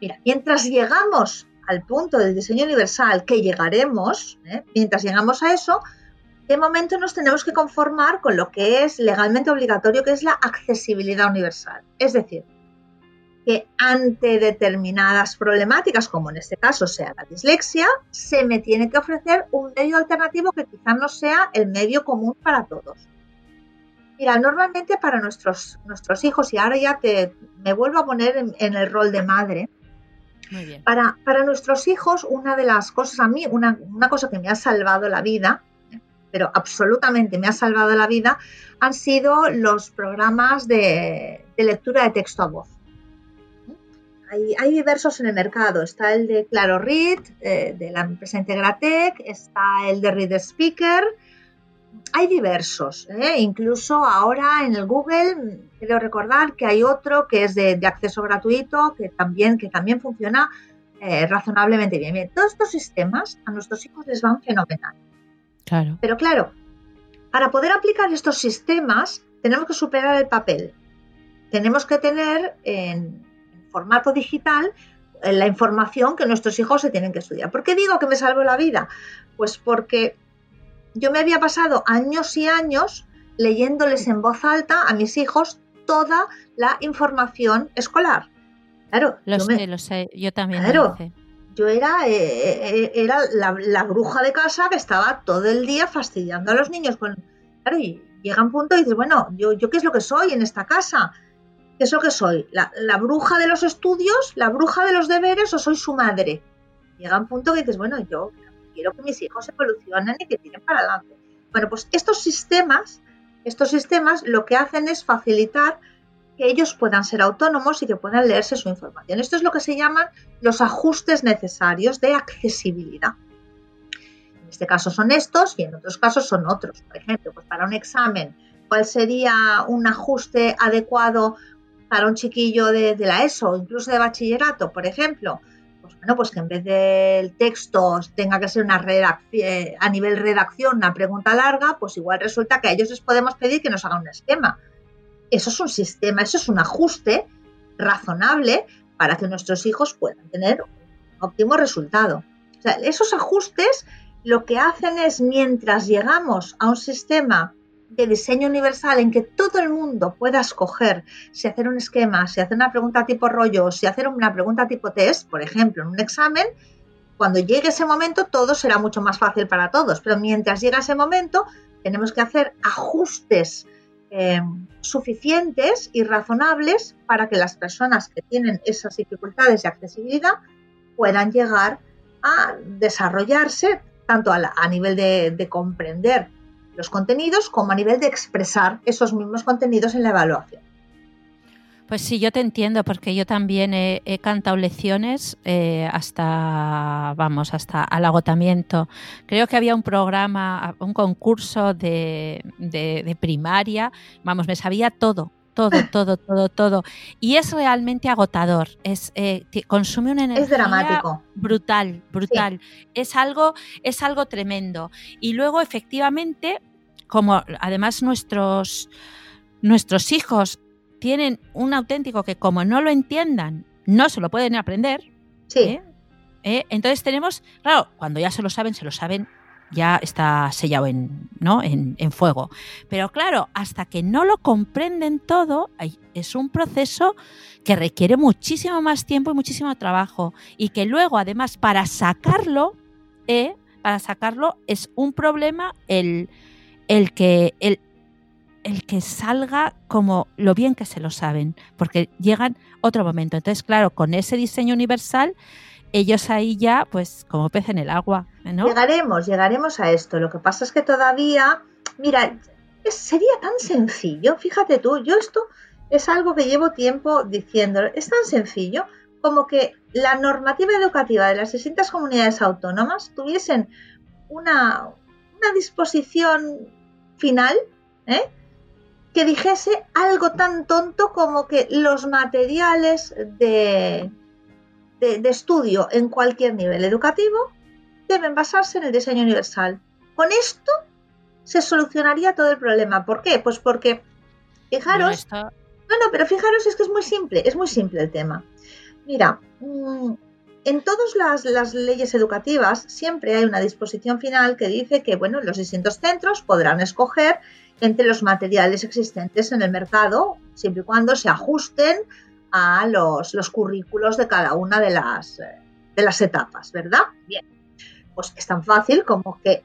Mira, mientras llegamos al punto del diseño universal, que llegaremos, ¿eh? mientras llegamos a eso, momento nos tenemos que conformar con lo que es legalmente obligatorio, que es la accesibilidad universal. Es decir, que ante determinadas problemáticas, como en este caso sea la dislexia, se me tiene que ofrecer un medio alternativo que quizás no sea el medio común para todos. Mira, normalmente para nuestros, nuestros hijos, y ahora ya te, me vuelvo a poner en, el rol de madre, Para, para, nuestros hijos, una de las cosas, a mí, una, una cosa que me ha salvado la vida, pero absolutamente me ha salvado la vida, han sido los programas de, lectura de texto a voz. Hay, diversos en el mercado. Está el de Claro Read, eh, de la empresa Integratec, está el de Read Speaker. Hay diversos. ¿eh? Incluso ahora en el Google, quiero recordar que hay otro que es de, acceso gratuito, que también, que también funciona eh, razonablemente bien. bien. Todos estos sistemas a nuestros hijos les van fenomenal. Pero claro, para poder aplicar estos sistemas tenemos que superar el papel. Tenemos que tener en formato digital eh, la información que nuestros hijos se tienen que estudiar. ¿Por qué digo que me salvo la vida? Pues porque yo me había pasado años y años leyéndoles en voz alta a mis hijos toda la información escolar. Claro, lo sé, lo sé, yo también. Claro, yo era, eh, eh, era la, bruja de casa que estaba todo el día fastidiando a los niños. Con, claro, y llega un punto y dices, bueno, ¿yo, yo qué es lo que soy en esta casa? ¿Qué es lo que soy? ¿La, bruja de los estudios? ¿La bruja de los deberes o soy su madre? Llega un punto que dices, bueno, yo quiero que mis hijos evolucionen y que tiren para adelante. Bueno, pues estos sistemas, estos sistemas lo que hacen es facilitar que ellos puedan ser autónomos y que puedan leerse su información. Esto es lo que se llaman los ajustes necesarios de accesibilidad. En este caso son estos y en otros casos son otros. Por ejemplo, pues para un examen, ¿cuál sería un ajuste adecuado para un chiquillo de, la ESO incluso de bachillerato, por ejemplo? Pues bueno, pues que en vez del texto tenga que ser una redacción, a nivel redacción, una pregunta larga, pues igual resulta que a ellos les podemos pedir que nos hagan un esquema eso es un sistema, eso es un ajuste razonable para que nuestros hijos puedan tener un óptimo resultado. Esos ajustes lo que hacen es, mientras llegamos a un sistema de diseño universal en que todo el mundo pueda escoger si hacer un esquema, si hacer una pregunta tipo rollo, si hacer una pregunta tipo test, por ejemplo, en un examen, cuando llegue ese momento todo será mucho más fácil para todos. Pero mientras llega ese momento, tenemos que hacer ajustes eh, suficientes y razonables para que las personas que tienen esas dificultades de accesibilidad puedan llegar a desarrollarse tanto a, nivel de comprender los contenidos como a nivel de expresar esos mismos contenidos en la evaluación. Pues sí, yo te entiendo, porque yo también he, cantado lecciones eh, hasta, vamos, hasta al agotamiento. Creo que había un programa, un concurso de, primaria, vamos, me sabía todo, todo, [LAUGHS] todo, todo, todo. Y es realmente agotador. Es, eh, consume una energía es dramático. brutal, brutal. Es, algo, es algo tremendo. Y luego, efectivamente, como además nuestros, nuestros hijos tienen un auténtico que como no lo entiendan, no se lo pueden aprender. Sí. ¿eh? ¿Eh? Entonces tenemos, claro, cuando ya se lo saben, se lo saben ya está sellado en, ¿no? en, fuego. Pero claro, hasta que no lo comprenden todo, es un proceso que requiere muchísimo más tiempo y muchísimo trabajo. Y que luego, además, para sacarlo, ¿eh? para sacarlo es un problema el, el que... El, el que salga como lo bien que se lo saben, porque llegan otro momento. Entonces, claro, con ese diseño universal ellos ahí ya, pues como pez en el agua. Llegaremos, llegaremos a esto. Lo que pasa es que todavía, mira, sería tan sencillo, fíjate tú, yo esto es algo que llevo tiempo diciendo, es tan sencillo como que la normativa educativa de las distintas comunidades autónomas tuviesen una, una disposición final, ¿eh? Que dijese algo tan tonto como que los materiales de, de, estudio en cualquier nivel educativo deben basarse en el diseño universal. Con esto se solucionaría todo el problema. ¿Por qué? Pues porque, fijaros, no, no, pero fijaros, es que es muy simple, es muy simple el tema. Mira, mm, en todas las, las, leyes educativas siempre hay una disposición final que dice que, bueno, los distintos centros podrán escoger entre los materiales existentes en el mercado, siempre y cuando se ajusten a los, los currículos de cada una de las, eh, de las etapas, ¿verdad? Bien, pues es tan fácil como que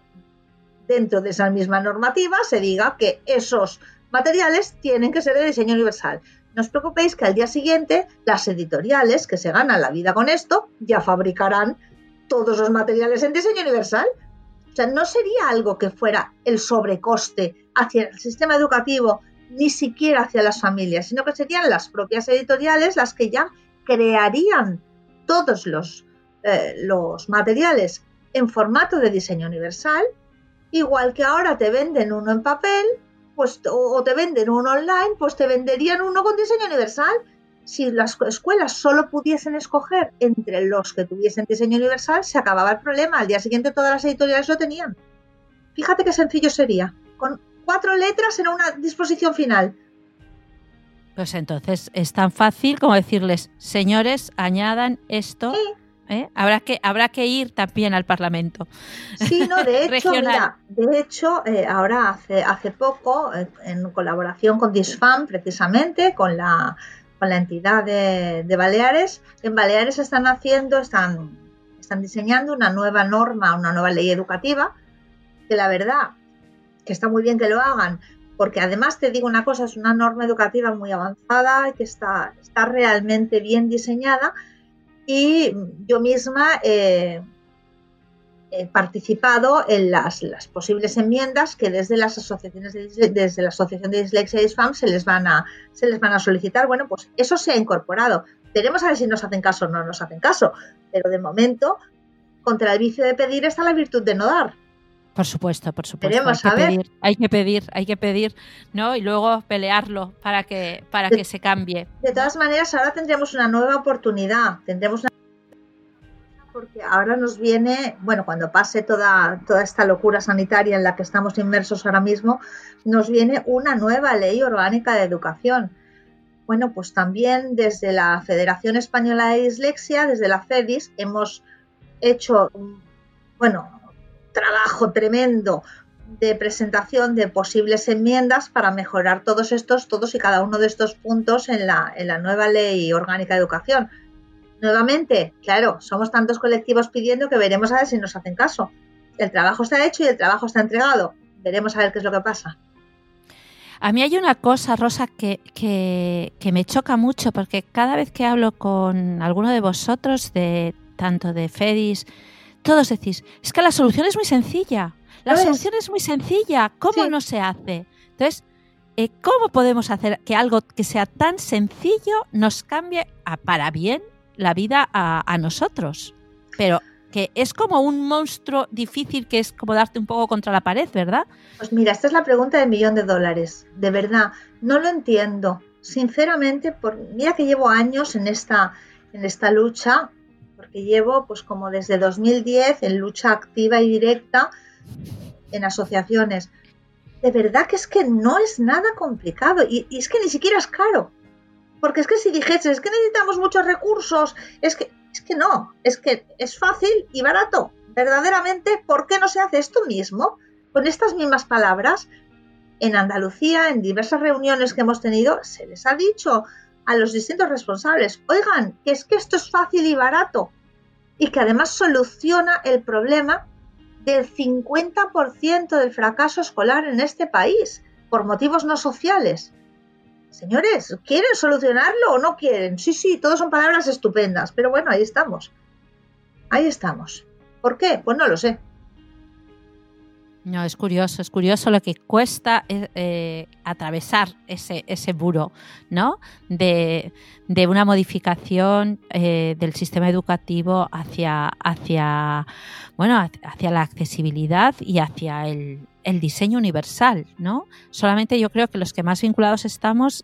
dentro de esa misma normativa se diga que esos materiales tienen que ser de diseño universal. No os preocupéis que al día siguiente las editoriales que se ganan la vida con esto ya fabricarán todos los materiales en diseño universal. O sea, no sería algo que fuera el sobrecoste hacia el sistema educativo ni siquiera hacia las familias, sino que serían las propias editoriales las que ya crearían todos los, eh, los materiales en formato de diseño universal, igual que ahora te venden uno en papel, pues, o, te venden uno online, pues te venderían uno con diseño universal. Si las escuelas solo pudiesen escoger entre los que tuviesen diseño universal, se acababa el problema. Al día siguiente todas las editoriales lo tenían. Fíjate qué sencillo sería. Cuatro letras en una disposición final. Pues entonces es tan fácil como decirles, señores, añadan esto. ¿eh? Habrá, que, habrá que ir también al Parlamento. Sí, no, de [LAUGHS] hecho, de hecho eh, ahora hace, hace poco, eh, en colaboración con Disfam, precisamente, con la, con la entidad de, de, Baleares, en Baleares están haciendo, están, están diseñando una nueva norma, una nueva ley educativa, que la verdad que está muy bien que lo hagan, porque además te digo una cosa, es una norma educativa muy avanzada, que está, está realmente bien diseñada y yo misma he participado en las, posibles enmiendas que desde las asociaciones desde la Asociación de Dislexia y Disfam se les van a se les van a solicitar. Bueno, pues eso se ha incorporado. Veremos a ver si nos hacen caso o no nos hacen caso, pero de momento contra el vicio de pedir está la virtud de no dar. Por supuesto, por supuesto. hay, que Pedir, hay que pedir, hay que pedir, ¿no? Y luego pelearlo para que, para que se cambie. De todas maneras, ahora tendremos una nueva oportunidad. Tendremos una porque ahora nos viene, bueno, cuando pase toda, toda esta locura sanitaria en la que estamos inmersos ahora mismo, nos viene una nueva ley orgánica de educación. Bueno, pues también desde la Federación Española de Dislexia, desde la FEDIS, hemos hecho, bueno, trabajo tremendo de presentación de posibles enmiendas para mejorar todos estos, todos y cada uno de estos puntos en la, en la nueva ley orgánica de educación. Nuevamente, claro, somos tantos colectivos pidiendo que veremos a ver si nos hacen caso. El trabajo está hecho y el trabajo está entregado. Veremos a ver qué es lo que pasa. A mí hay una cosa, Rosa, que, que, que me choca mucho, porque cada vez que hablo con alguno de vosotros, de tanto de FEDIS, todos decís, es que la solución es muy sencilla. La solución es muy sencilla. ¿Cómo no se hace? Entonces, eh, ¿cómo podemos hacer que algo que sea tan sencillo nos cambie para bien la vida a, nosotros? Pero que es como un monstruo difícil que es como darte un poco contra la pared, ¿verdad? Pues mira, esta es la pregunta del millón de dólares. De verdad, no lo entiendo. Sinceramente, por, mira que llevo años en esta, en esta lucha, llevo pues como desde 2010 en lucha activa y directa en asociaciones. De verdad que es que no es nada complicado y, y es que ni siquiera es caro. Porque es que si dijese, es que necesitamos muchos recursos, es que, es que no, es que es fácil y barato. Verdaderamente, ¿por qué no se hace esto mismo? Con estas mismas palabras, en Andalucía, en diversas reuniones que hemos tenido, se les ha dicho a los distintos responsables, oigan, que es que esto es fácil y barato y que además soluciona el problema del 50% del fracaso escolar en este país por motivos no sociales. Señores, ¿quieren solucionarlo o no quieren? Sí, sí, todos son palabras estupendas, pero bueno, ahí estamos. Ahí estamos. ¿Por qué? Pues no lo sé. No, es curioso, es curioso lo que cuesta eh, eh, atravesar ese, ese muro, ¿no? De, una modificación eh, del sistema educativo hacia, hacia, bueno, hacia la accesibilidad y hacia el, el diseño universal, ¿no? Solamente yo creo que los que más vinculados estamos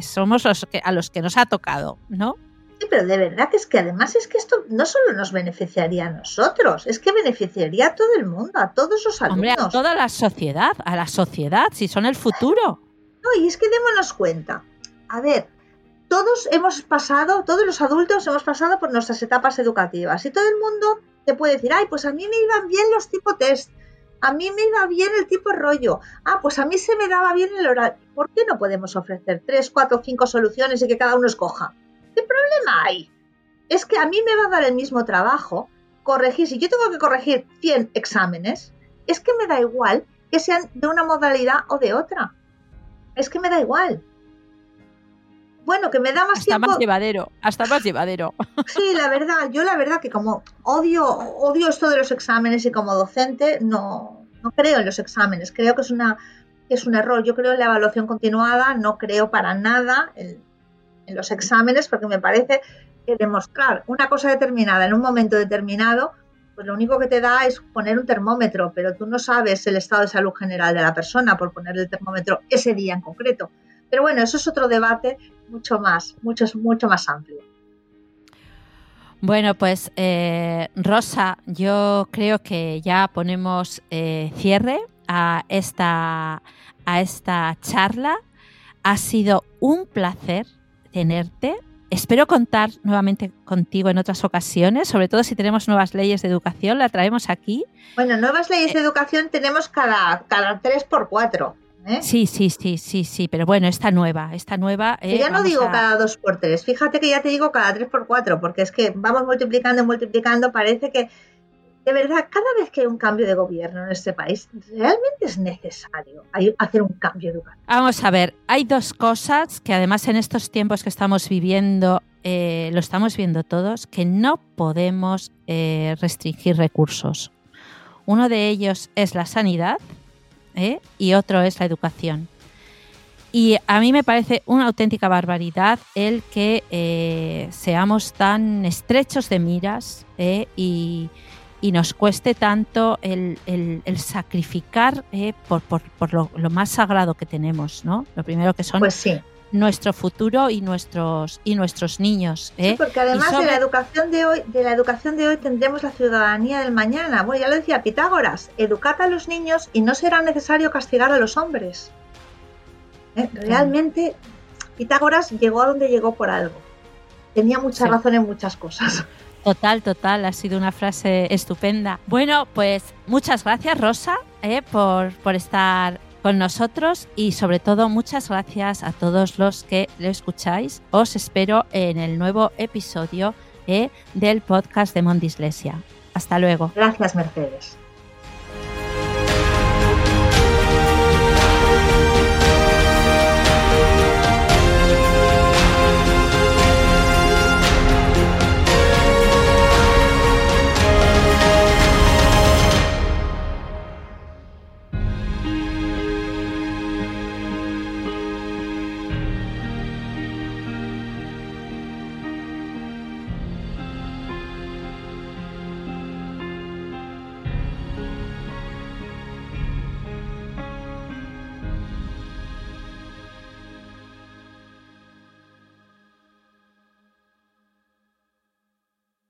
somos los que, a los que nos ha tocado, ¿no? Pero de verdad que es que además es que esto no solo nos beneficiaría a nosotros, es que beneficiaría a todo el mundo, a todos los alumnos. Hombre, a toda la sociedad, a la sociedad, si son el futuro. No, y es que démonos cuenta. A ver, todos hemos pasado, todos los adultos hemos pasado por nuestras etapas educativas y todo el mundo te puede decir, ay, pues a mí me iban bien los tipo test, a mí me iba bien el tipo rollo, ah, pues a mí se me daba bien el horario. ¿Por qué no podemos ofrecer tres, cuatro, cinco soluciones y que cada uno escoja? ¿Qué problema hay? Es que a mí me va a dar el mismo trabajo corregir, si yo tengo que corregir 100 exámenes, es que me da igual que sean de una modalidad o de otra. Es que me da igual. Bueno, que me da más hasta más llevadero, hasta más llevadero. [LAUGHS] Sí, la verdad, yo la verdad que como odio, odio esto de los exámenes y como docente no, no creo en los exámenes, creo que es una es un error. Yo creo en la evaluación continuada, no creo para nada en, en los exámenes porque me parece que demostrar una cosa determinada en un momento determinado, pues lo único que te da es poner un termómetro, pero tú no sabes el estado de salud general de la persona por poner el termómetro ese día en concreto. Pero bueno, eso es otro debate mucho más, mucho, mucho más amplio. Bueno, pues eh, Rosa, yo creo que ya ponemos eh, cierre a esta, a esta charla. Ha sido un placer tenerte. Espero contar nuevamente contigo en otras ocasiones, sobre todo si tenemos nuevas leyes de educación, la traemos aquí. Bueno, nuevas leyes de educación tenemos cada, cada 3 por 4 ¿eh? Sí, sí, sí, sí, sí, pero bueno, esta nueva, esta nueva... Eh, ya no digo cada 2 por 3 fíjate que ya te digo cada 3 por 4 porque es que vamos multiplicando y multiplicando, parece que de verdad, cada vez que hay un cambio de gobierno en este país, realmente es necesario hacer un cambio educativo. Vamos a ver, hay dos cosas que además en estos tiempos que estamos viviendo, eh, lo estamos viendo todos, que no podemos eh, restringir recursos. Uno de ellos es la sanidad ¿eh? y otro es la educación. Y a mí me parece una auténtica barbaridad el que seamos tan estrechos de miras y, y nos cueste tanto el, sacrificar eh, por, lo, más sagrado que tenemos, ¿no? Lo primero que son pues nuestro futuro y nuestros y nuestros niños. ¿eh? Sí, porque además de la educación de hoy, de la educación de hoy tendremos la ciudadanía del mañana. Bueno, ya lo decía Pitágoras, educad a los niños y no será necesario castigar a los hombres. ¿Eh? Realmente Pitágoras llegó a donde llegó por algo. Tenía mucha razón en muchas cosas. Total, total, ha sido una frase estupenda. Bueno, pues muchas gracias Rosa eh, por, por estar con nosotros y sobre todo muchas gracias a todos los que lo escucháis. Os espero en el nuevo episodio eh, del podcast de Mondislesia. Hasta luego. Gracias, Mercedes.